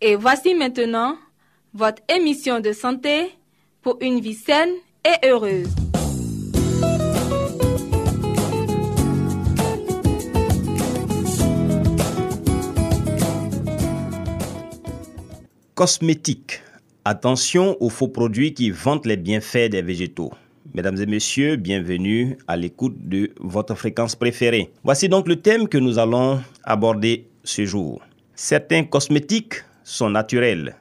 Et voici maintenant votre émission de santé pour une vie saine et heureuse. Cosmétique. Attention aux faux produits qui vantent les bienfaits des végétaux. Mesdames et messieurs, bienvenue à l'écoute de votre fréquence préférée. Voici donc le thème que nous allons aborder ce jour. Certains cosmétiques sont naturels,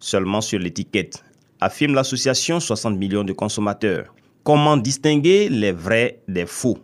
seulement sur l'étiquette, affirme l'association 60 millions de consommateurs. Comment distinguer les vrais des faux?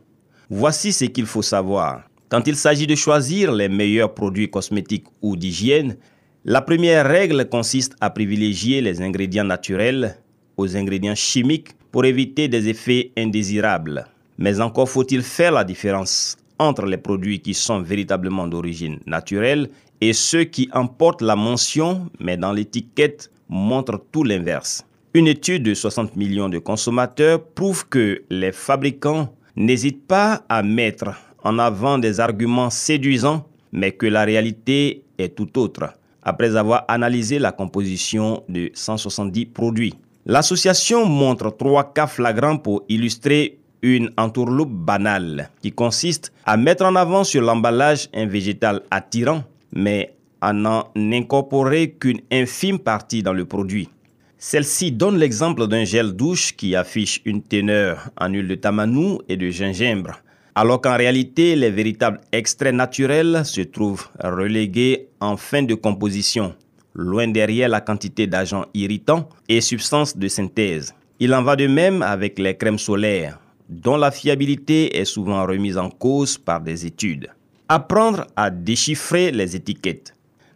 Voici ce qu'il faut savoir. Quand il s'agit de choisir les meilleurs produits cosmétiques ou d'hygiène, la première règle consiste à privilégier les ingrédients naturels aux ingrédients chimiques pour éviter des effets indésirables. Mais encore faut-il faire la différence entre les produits qui sont véritablement d'origine naturelle et ceux qui emportent la mention mais dans l'étiquette montrent tout l'inverse. Une étude de 60 millions de consommateurs prouve que les fabricants n'hésitent pas à mettre en avant des arguments séduisants mais que la réalité est tout autre après avoir analysé la composition de 170 produits. L'association montre trois cas flagrants pour illustrer une entourloupe banale qui consiste à mettre en avant sur l'emballage un végétal attirant, mais à n'en incorporer qu'une infime partie dans le produit. Celle-ci donne l'exemple d'un gel douche qui affiche une teneur en huile de tamanou et de gingembre, alors qu'en réalité, les véritables extraits naturels se trouvent relégués en fin de composition, loin derrière la quantité d'agents irritants et substances de synthèse. Il en va de même avec les crèmes solaires, dont la fiabilité est souvent remise en cause par des études. Apprendre à déchiffrer les étiquettes.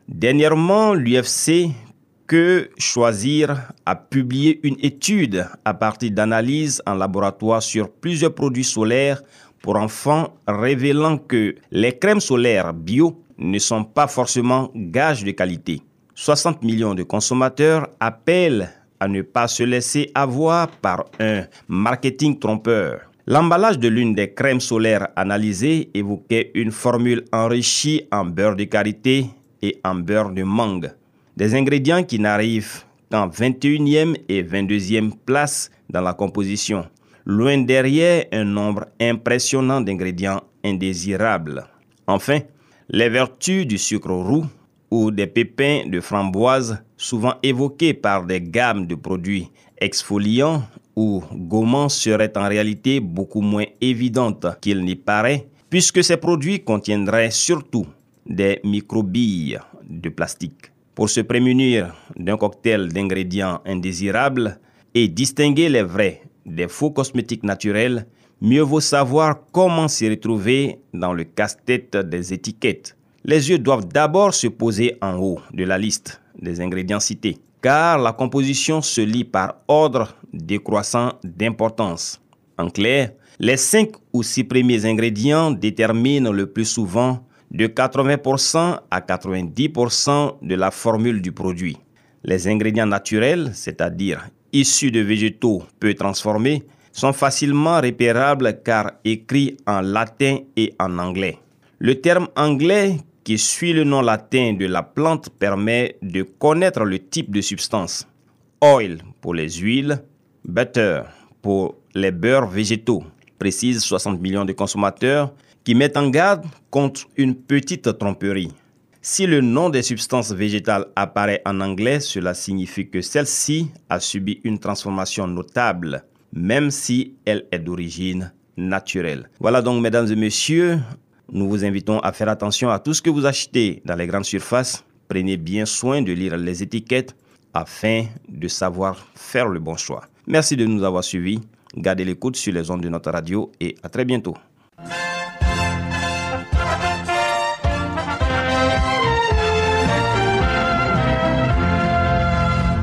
Dernièrement, l'UFC que choisir a publié une étude à partir d'analyses en laboratoire sur plusieurs produits solaires pour enfants révélant que les crèmes solaires bio ne sont pas forcément gages de qualité. 60 millions de consommateurs appellent à ne pas se laisser avoir par un marketing trompeur. L'emballage de l'une des crèmes solaires analysées évoquait une formule enrichie en beurre de karité et en beurre de mangue. Des ingrédients qui n'arrivent qu'en 21e et 22e place dans la composition, loin derrière un nombre impressionnant d'ingrédients indésirables. Enfin, les vertus du sucre roux ou des pépins de framboise, souvent évoqués par des gammes de produits exfoliants ou gommants, seraient en réalité beaucoup moins évidentes qu'il n'y paraît, puisque ces produits contiendraient surtout des microbilles de plastique. Pour se prémunir d'un cocktail d'ingrédients indésirables et distinguer les vrais des faux cosmétiques naturels, mieux vaut savoir comment s'y retrouver dans le casse-tête des étiquettes. Les yeux doivent d'abord se poser en haut de la liste des ingrédients cités, car la composition se lit par ordre décroissant d'importance. En clair, les 5 ou 6 premiers ingrédients déterminent le plus souvent de 80% à 90% de la formule du produit. Les ingrédients naturels, c'est-à-dire issus de végétaux peu transformés, sont facilement repérables car écrits en latin et en anglais. Le terme anglais qui suit le nom latin de la plante permet de connaître le type de substance. Oil pour les huiles, butter pour les beurres végétaux, précise 60 millions de consommateurs qui mettent en garde contre une petite tromperie. Si le nom des substances végétales apparaît en anglais, cela signifie que celle-ci a subi une transformation notable. même si elle est d'origine naturelle. Voilà donc, mesdames et messieurs, nous vous invitons à faire attention à tout ce que vous achetez dans les grandes surfaces. Prenez bien soin de lire les étiquettes afin de savoir faire le bon choix. Merci de nous avoir suivis. Gardez l'écoute sur les ondes de notre radio et à très bientôt.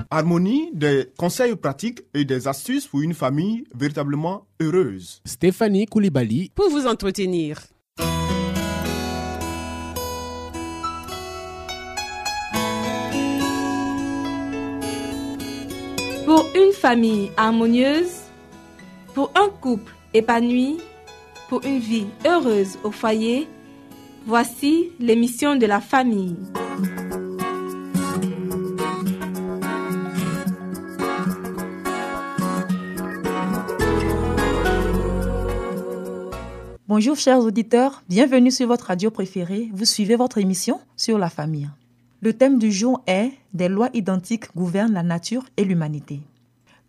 Harmonie, des conseils pratiques et des astuces pour une famille véritablement heureuse. Stéphanie Koulibaly pour vous entretenir. Pour une famille harmonieuse, pour un couple épanoui, pour une vie heureuse au foyer, voici l'émission de la famille. Bonjour chers auditeurs, bienvenue sur votre radio préférée. Vous suivez votre émission sur la famille. Le thème du jour est Des lois identiques gouvernent la nature et l'humanité.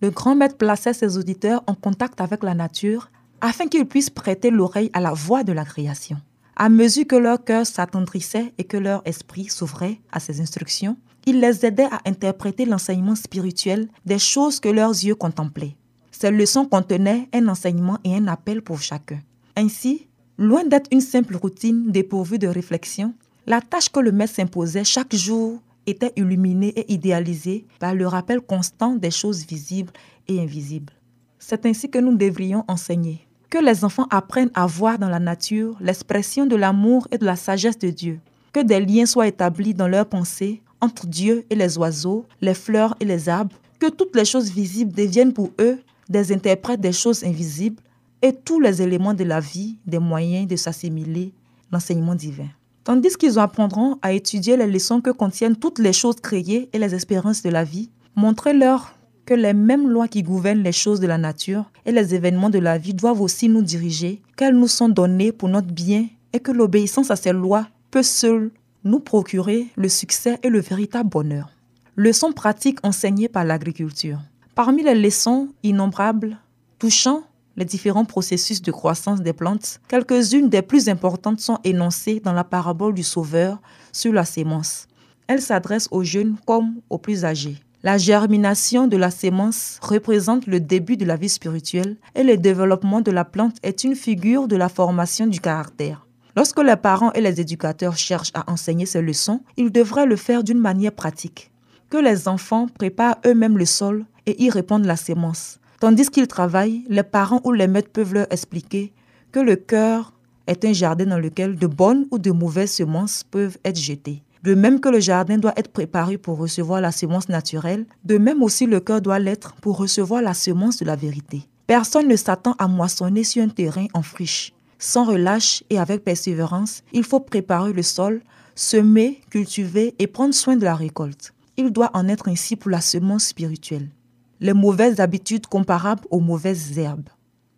Le grand maître plaçait ses auditeurs en contact avec la nature afin qu'ils puissent prêter l'oreille à la voix de la création. À mesure que leur cœur s'attendrissait et que leur esprit s'ouvrait à ses instructions, il les aidait à interpréter l'enseignement spirituel des choses que leurs yeux contemplaient. Ces leçons contenaient un enseignement et un appel pour chacun. Ainsi, loin d'être une simple routine dépourvue de réflexion, la tâche que le maître s'imposait chaque jour était illuminée et idéalisée par le rappel constant des choses visibles et invisibles. C'est ainsi que nous devrions enseigner. Que les enfants apprennent à voir dans la nature l'expression de l'amour et de la sagesse de Dieu. Que des liens soient établis dans leurs pensées entre Dieu et les oiseaux, les fleurs et les arbres. Que toutes les choses visibles deviennent pour eux des interprètes des choses invisibles et tous les éléments de la vie des moyens de s'assimiler l'enseignement divin. Tandis qu'ils apprendront à étudier les leçons que contiennent toutes les choses créées et les espérances de la vie, montrez-leur que les mêmes lois qui gouvernent les choses de la nature et les événements de la vie doivent aussi nous diriger, qu'elles nous sont données pour notre bien et que l'obéissance à ces lois peut seule nous procurer le succès et le véritable bonheur. Leçons pratiques enseignées par l'agriculture. Parmi les leçons innombrables touchant les différents processus de croissance des plantes, quelques-unes des plus importantes sont énoncées dans la parabole du Sauveur sur la sémence. Elle s'adresse aux jeunes comme aux plus âgés. La germination de la sémence représente le début de la vie spirituelle et le développement de la plante est une figure de la formation du caractère. Lorsque les parents et les éducateurs cherchent à enseigner ces leçons, ils devraient le faire d'une manière pratique. Que les enfants préparent eux-mêmes le sol et y répandent la sémence. Tandis qu'ils travaillent, les parents ou les maîtres peuvent leur expliquer que le cœur est un jardin dans lequel de bonnes ou de mauvaises semences peuvent être jetées. De même que le jardin doit être préparé pour recevoir la semence naturelle, de même aussi le cœur doit l'être pour recevoir la semence de la vérité. Personne ne s'attend à moissonner sur un terrain en friche. Sans relâche et avec persévérance, il faut préparer le sol, semer, cultiver et prendre soin de la récolte. Il doit en être ainsi pour la semence spirituelle les mauvaises habitudes comparables aux mauvaises herbes.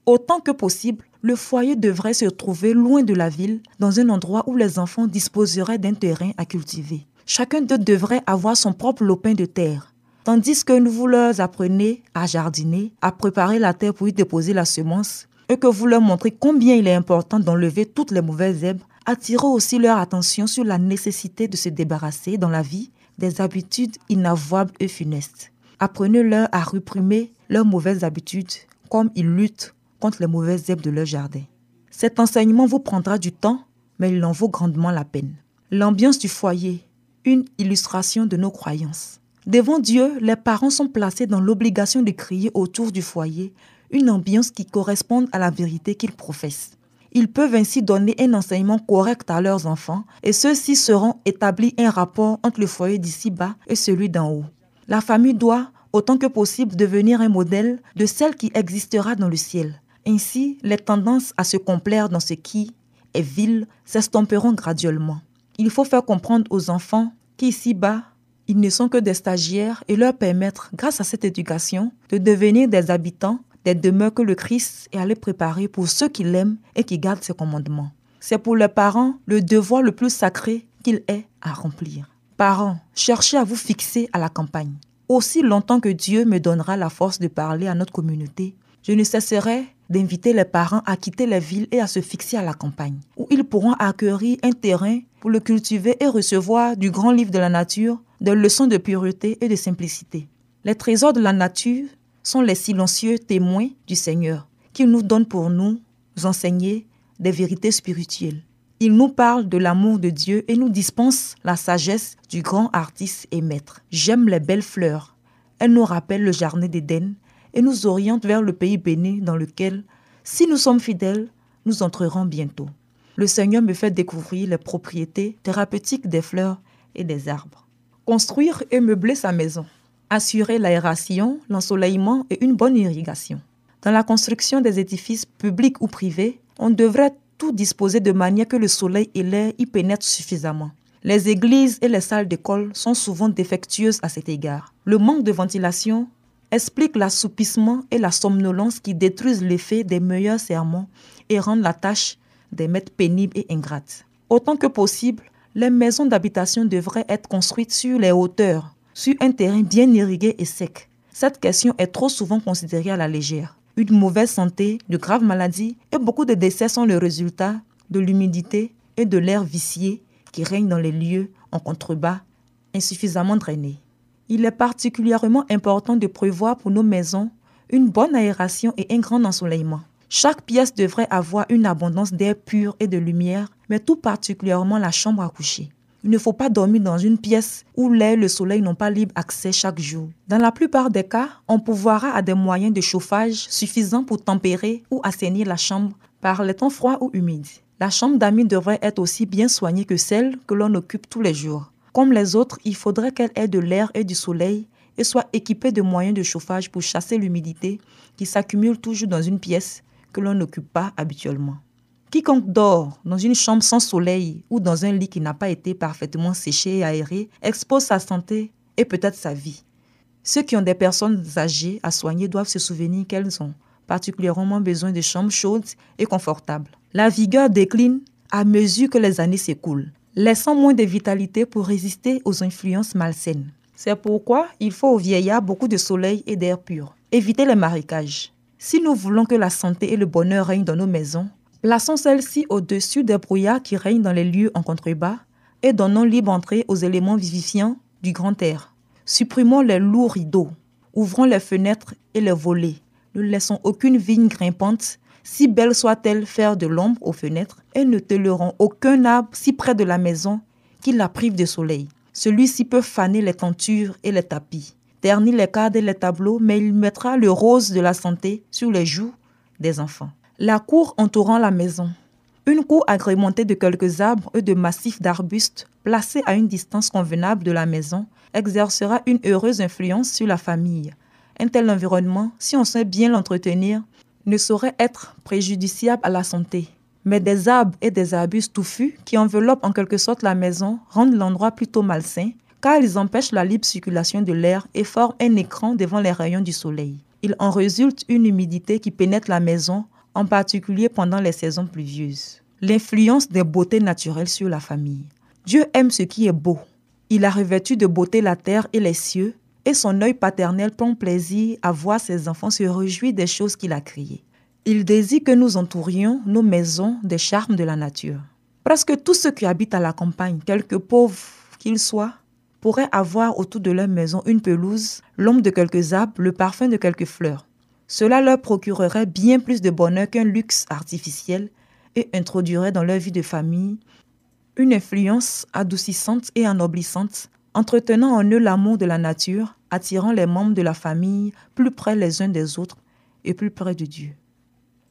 Autant que possible, le foyer devrait se trouver loin de la ville, dans un endroit où les enfants disposeraient d'un terrain à cultiver. Chacun d'eux devrait avoir son propre lopin de terre. Tandis que vous leur apprenez à jardiner, à préparer la terre pour y déposer la semence, et que vous leur montrez combien il est important d'enlever toutes les mauvaises herbes, attirez aussi leur attention sur la nécessité de se débarrasser dans la vie des habitudes inavouables et funestes. Apprenez-leur à réprimer leurs mauvaises habitudes comme ils luttent contre les mauvaises herbes de leur jardin. Cet enseignement vous prendra du temps, mais il en vaut grandement la peine. L'ambiance du foyer, une illustration de nos croyances. Devant Dieu, les parents sont placés dans l'obligation de créer autour du foyer une ambiance qui corresponde à la vérité qu'ils professent. Ils peuvent ainsi donner un enseignement correct à leurs enfants et ceux-ci seront établis un rapport entre le foyer d'ici-bas et celui d'en haut. La famille doit, autant que possible, devenir un modèle de celle qui existera dans le ciel. Ainsi, les tendances à se complaire dans ce qui est vil s'estomperont graduellement. Il faut faire comprendre aux enfants qu'ici-bas, ils ne sont que des stagiaires et leur permettre, grâce à cette éducation, de devenir des habitants des demeures que le Christ est allé préparer pour ceux qui l'aiment et qui gardent ses commandements. C'est pour les parents le devoir le plus sacré qu'il est à remplir. Parents, cherchez à vous fixer à la campagne. Aussi longtemps que Dieu me donnera la force de parler à notre communauté, Je ne cesserai d'inviter les parents à quitter les villes et à se fixer à la campagne, où ils pourront acquérir un terrain pour le cultiver et recevoir du grand livre de la nature des leçons de pureté et de simplicité. Les trésors de la nature sont les silencieux témoins du Seigneur, qui nous donne pour nous enseigner des vérités spirituelles. Il nous parle de l'amour de Dieu et nous dispense la sagesse du grand artiste et maître. J'aime les belles fleurs. Elles nous rappellent le jardin d'Éden et nous oriente vers le pays béni dans lequel, si nous sommes fidèles, nous entrerons bientôt. Le Seigneur me fait découvrir les propriétés thérapeutiques des fleurs et des arbres. Construire et meubler sa maison. Assurer l'aération, l'ensoleillement et une bonne irrigation. Dans la construction des édifices publics ou privés, on devrait tout disposer de manière que le soleil et l'air y pénètrent suffisamment. Les églises et les salles d'école sont souvent défectueuses à cet égard. Le manque de ventilation explique l'assoupissement et la somnolence qui détruisent l'effet des meilleurs sermons et rendent la tâche des maîtres pénibles et ingrates. Autant que possible, les maisons d'habitation devraient être construites sur les hauteurs, sur un terrain bien irrigué et sec. Cette question est trop souvent considérée à la légère. Une mauvaise santé, de graves maladies et beaucoup de décès sont le résultat de l'humidité et de l'air vicié qui règne dans les lieux en contrebas insuffisamment drainés il est particulièrement important de prévoir pour nos maisons une bonne aération et un grand ensoleillement. Chaque pièce devrait avoir une abondance d'air pur et de lumière, mais tout particulièrement la chambre à coucher. Il ne faut pas dormir dans une pièce où l'air et le soleil n'ont pas libre accès chaque jour. Dans la plupart des cas, on pourvoira à des moyens de chauffage suffisants pour tempérer ou assainir la chambre par les temps froids ou humides. La chambre d'amis devrait être aussi bien soignée que celle que l'on occupe tous les jours. Comme les autres, il faudrait qu'elle ait de l'air et du soleil et soit équipée de moyens de chauffage pour chasser l'humidité qui s'accumule toujours dans une pièce que l'on n'occupe pas habituellement. Quiconque dort dans une chambre sans soleil ou dans un lit qui n'a pas été parfaitement séché et aéré expose sa santé et peut-être sa vie. Ceux qui ont des personnes âgées à soigner doivent se souvenir qu'elles ont particulièrement besoin de chambres chaudes et confortables. La vigueur décline à mesure que les années s'écoulent laissant moins de vitalité pour résister aux influences malsaines. C'est pourquoi il faut aux vieillards beaucoup de soleil et d'air pur. Évitez les marécages. Si nous voulons que la santé et le bonheur règnent dans nos maisons, plaçons celles-ci au-dessus des brouillards qui règnent dans les lieux en contrebas et donnons libre entrée aux éléments vivifiants du grand air. Supprimons les lourds rideaux, ouvrons les fenêtres et les volets. Ne laissons aucune vigne grimpante si belle soit-elle, faire de l'ombre aux fenêtres, et ne toléreront aucun arbre si près de la maison qu'il la prive de soleil. Celui-ci peut faner les tentures et les tapis, ternir les cadres et les tableaux, mais il mettra le rose de la santé sur les joues des enfants. La cour entourant la maison. Une cour agrémentée de quelques arbres et de massifs d'arbustes placés à une distance convenable de la maison exercera une heureuse influence sur la famille. Un tel environnement, si on sait bien l'entretenir, ne saurait être préjudiciable à la santé. Mais des arbres et des arbustes touffus qui enveloppent en quelque sorte la maison rendent l'endroit plutôt malsain car ils empêchent la libre circulation de l'air et forment un écran devant les rayons du soleil. Il en résulte une humidité qui pénètre la maison, en particulier pendant les saisons pluvieuses. L'influence des beautés naturelles sur la famille. Dieu aime ce qui est beau. Il a revêtu de beauté la terre et les cieux, et son œil paternel prend plaisir à voir ses enfants se réjouir des choses qu'il a créées. Il désire que nous entourions nos maisons des charmes de la nature. Presque tous ceux qui habitent à la campagne, quelque pauvres qu'ils soient, pourraient avoir autour de leur maison une pelouse, l'ombre de quelques arbres, le parfum de quelques fleurs. Cela leur procurerait bien plus de bonheur qu'un luxe artificiel et introduirait dans leur vie de famille une influence adoucissante et ennoblissante, entretenant en eux l'amour de la nature attirant les membres de la famille plus près les uns des autres et plus près de Dieu.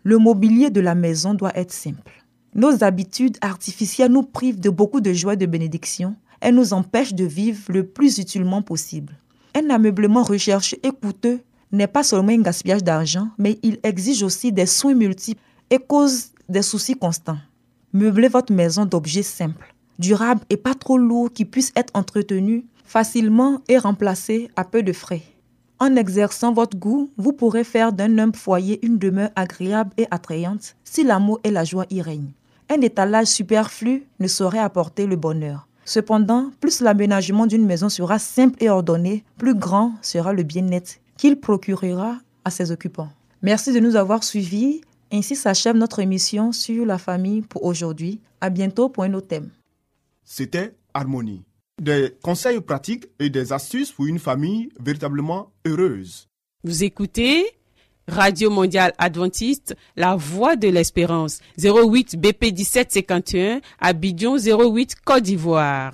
Le mobilier de la maison doit être simple. Nos habitudes artificielles nous privent de beaucoup de joie et de bénédiction. Elles nous empêchent de vivre le plus utilement possible. Un ameublement recherché et coûteux n'est pas seulement un gaspillage d'argent, mais il exige aussi des soins multiples et cause des soucis constants. Meublez votre maison d'objets simples, durables et pas trop lourds qui puissent être entretenus facilement et remplacé à peu de frais. En exerçant votre goût, vous pourrez faire d'un humble foyer une demeure agréable et attrayante si l'amour et la joie y règnent. Un étalage superflu ne saurait apporter le bonheur. Cependant, plus l'aménagement d'une maison sera simple et ordonné, plus grand sera le bien-être qu'il procurera à ses occupants. Merci de nous avoir suivis. Ainsi s'achève notre émission sur la famille pour aujourd'hui. À bientôt pour un autre thème. C'était Harmonie. Des conseils pratiques et des astuces pour une famille véritablement heureuse. Vous écoutez Radio Mondiale Adventiste, La Voix de l'Espérance, 08 BP 1751, Abidjan 08 Côte d'Ivoire.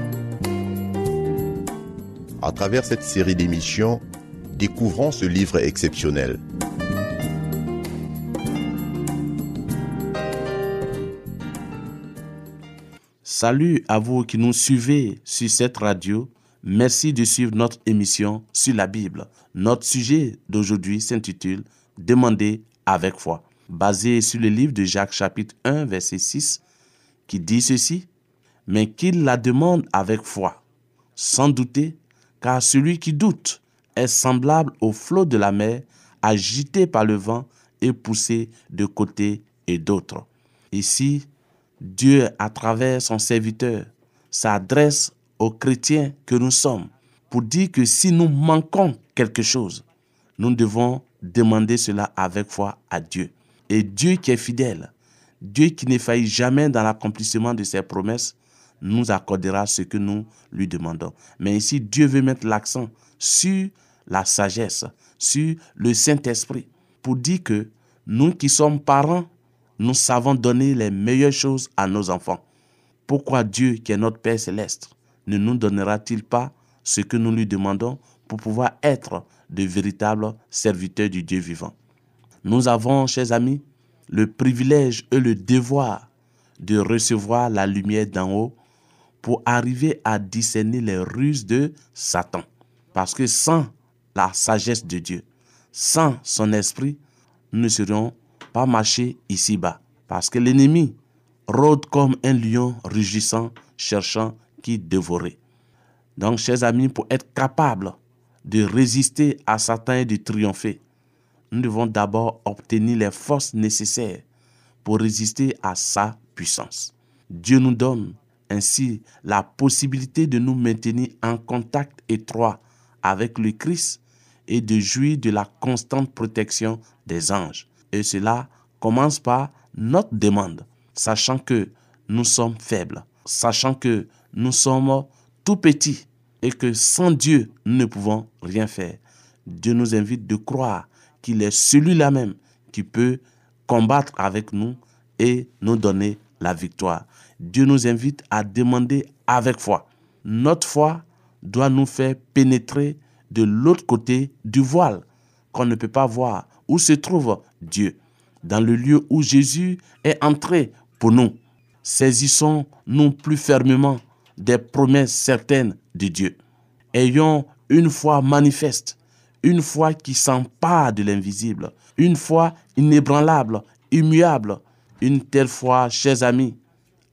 À travers cette série d'émissions, découvrons ce livre exceptionnel. Salut à vous qui nous suivez sur cette radio. Merci de suivre notre émission sur la Bible. Notre sujet d'aujourd'hui s'intitule Demandez avec foi, basé sur le livre de Jacques chapitre 1 verset 6 qui dit ceci, mais qu'il la demande avec foi, sans douter, car celui qui doute est semblable au flot de la mer, agité par le vent et poussé de côté et d'autre. Ici, Dieu, à travers son serviteur, s'adresse aux chrétiens que nous sommes pour dire que si nous manquons quelque chose, nous devons demander cela avec foi à Dieu. Et Dieu qui est fidèle, Dieu qui ne faillit jamais dans l'accomplissement de ses promesses, nous accordera ce que nous lui demandons. Mais ici, Dieu veut mettre l'accent sur la sagesse, sur le Saint-Esprit, pour dire que nous qui sommes parents, nous savons donner les meilleures choses à nos enfants. Pourquoi Dieu, qui est notre Père céleste, ne nous donnera-t-il pas ce que nous lui demandons pour pouvoir être de véritables serviteurs du Dieu vivant? Nous avons, chers amis, le privilège et le devoir de recevoir la lumière d'en haut pour arriver à discerner les ruses de Satan. Parce que sans la sagesse de Dieu, sans son esprit, nous ne serions pas marcher ici-bas. Parce que l'ennemi rôde comme un lion rugissant, cherchant qui dévorer. Donc, chers amis, pour être capable de résister à Satan et de triompher, nous devons d'abord obtenir les forces nécessaires pour résister à sa puissance. Dieu nous donne ainsi la possibilité de nous maintenir en contact étroit avec le Christ et de jouir de la constante protection des anges. Et cela commence par notre demande, sachant que nous sommes faibles, sachant que nous sommes tout petits et que sans Dieu, nous ne pouvons rien faire. Dieu nous invite de croire qu'il est celui-là même qui peut combattre avec nous et nous donner la victoire. Dieu nous invite à demander avec foi. Notre foi doit nous faire pénétrer de l'autre côté du voile qu'on ne peut pas voir, où se trouve Dieu, dans le lieu où Jésus est entré pour nous. Saisissons-nous plus fermement des promesses certaines de Dieu. Ayons une foi manifeste, une foi qui s'empare de l'invisible, une foi inébranlable, immuable. Une telle foi, chers amis,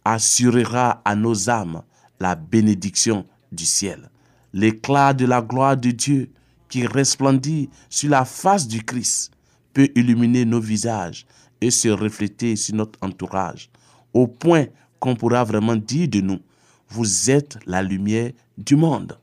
assurera à nos âmes la bénédiction du ciel. L'éclat de la gloire de Dieu qui resplendit sur la face du Christ peut illuminer nos visages et se refléter sur notre entourage, au point qu'on pourra vraiment dire de nous, vous êtes la lumière du monde.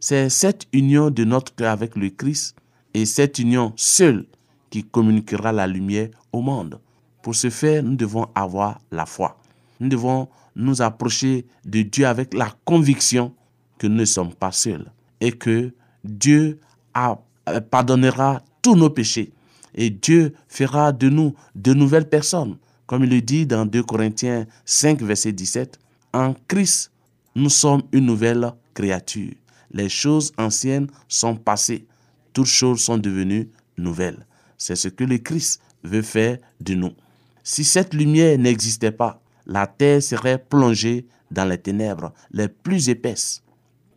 C'est cette union de notre cœur avec le Christ et cette union seule qui communiquera la lumière au monde. Pour ce faire, nous devons avoir la foi nous devons nous approcher de Dieu avec la conviction que nous ne sommes pas seuls et que Dieu euh, pardonnera tous nos péchés et Dieu fera de nous de nouvelles personnes. Comme il le dit dans 2 Corinthiens 5, verset 17, en Christ, nous sommes une nouvelle créature. Les choses anciennes sont passées, toutes choses sont devenues nouvelles. C'est ce que le Christ veut faire de nous. Si cette lumière n'existait pas, la terre serait plongée dans les ténèbres les plus épaisses.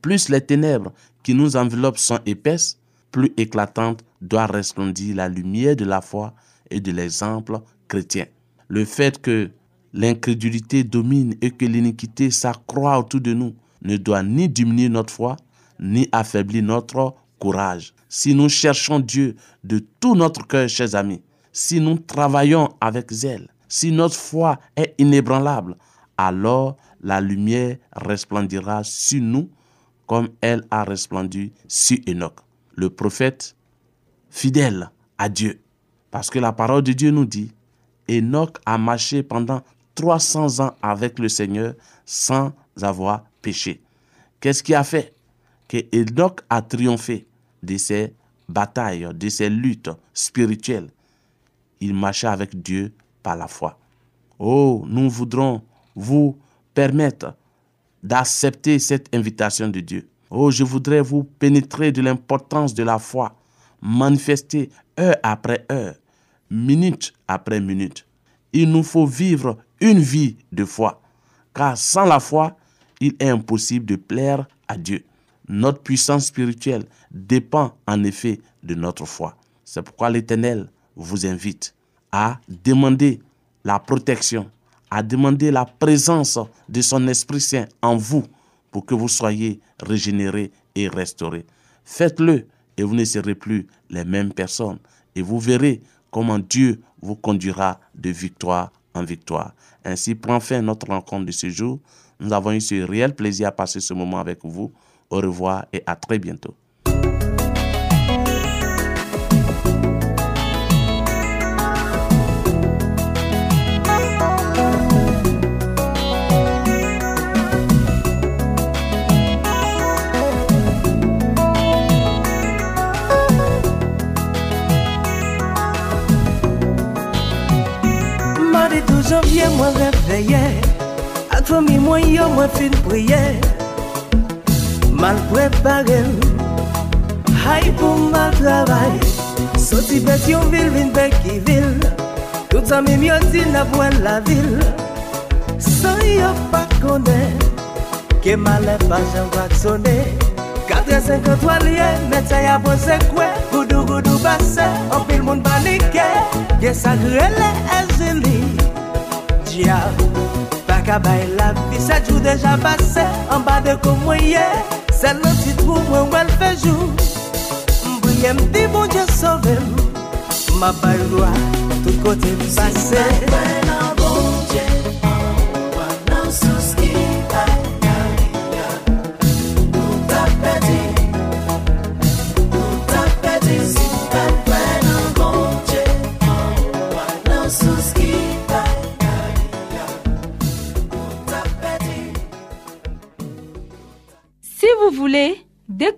Plus les ténèbres qui nous enveloppent sont épaisses, plus éclatante doit resplendir la lumière de la foi et de l'exemple chrétien. Le fait que l'incrédulité domine et que l'iniquité s'accroît autour de nous ne doit ni diminuer notre foi, ni affaiblir notre courage. Si nous cherchons Dieu de tout notre cœur, chers amis, si nous travaillons avec zèle, si notre foi est inébranlable, alors la lumière resplendira sur nous comme elle a resplendu sur Enoch, le prophète fidèle à Dieu. Parce que la parole de Dieu nous dit, Enoch a marché pendant 300 ans avec le Seigneur sans avoir péché. Qu'est-ce qui a fait? Que Enoch a triomphé de ses batailles, de ses luttes spirituelles Il marchait avec Dieu par la foi. Oh, nous voudrons vous permettre d'accepter cette invitation de Dieu. Oh, je voudrais vous pénétrer de l'importance de la foi, manifester heure après heure, minute après minute. Il nous faut vivre une vie de foi, car sans la foi, il est impossible de plaire à Dieu. Notre puissance spirituelle dépend en effet de notre foi. C'est pourquoi l'Éternel vous invite à demander la protection, à demander la présence de son Esprit Saint en vous pour que vous soyez régénérés et restaurés. Faites-le et vous ne serez plus les mêmes personnes. Et vous verrez comment Dieu vous conduira de victoire en victoire. Ainsi prend fin notre rencontre de ce jour. Nous avons eu ce réel plaisir à passer ce moment avec vous. Au revoir et à très bientôt. Fomi mwen yo mwen fin priye. Mal preparel Hay pou mal travay. Soti bet yon vil vin bek ki vil. Tout an mi myo di na vwen la vil. San yo pa kone Ke male pa jan wak sone. 4.53 liye Metay apon se kwe. Goudou goudou base Opil moun panike. Gye sa grele e zini Diya Akabay la vi, se jou deja pase An ba de kou mwenye Se nan ti trou mwen wèl fejou Mbouye mdi moun je sove Mabay lwa, tout kote pase Mwen an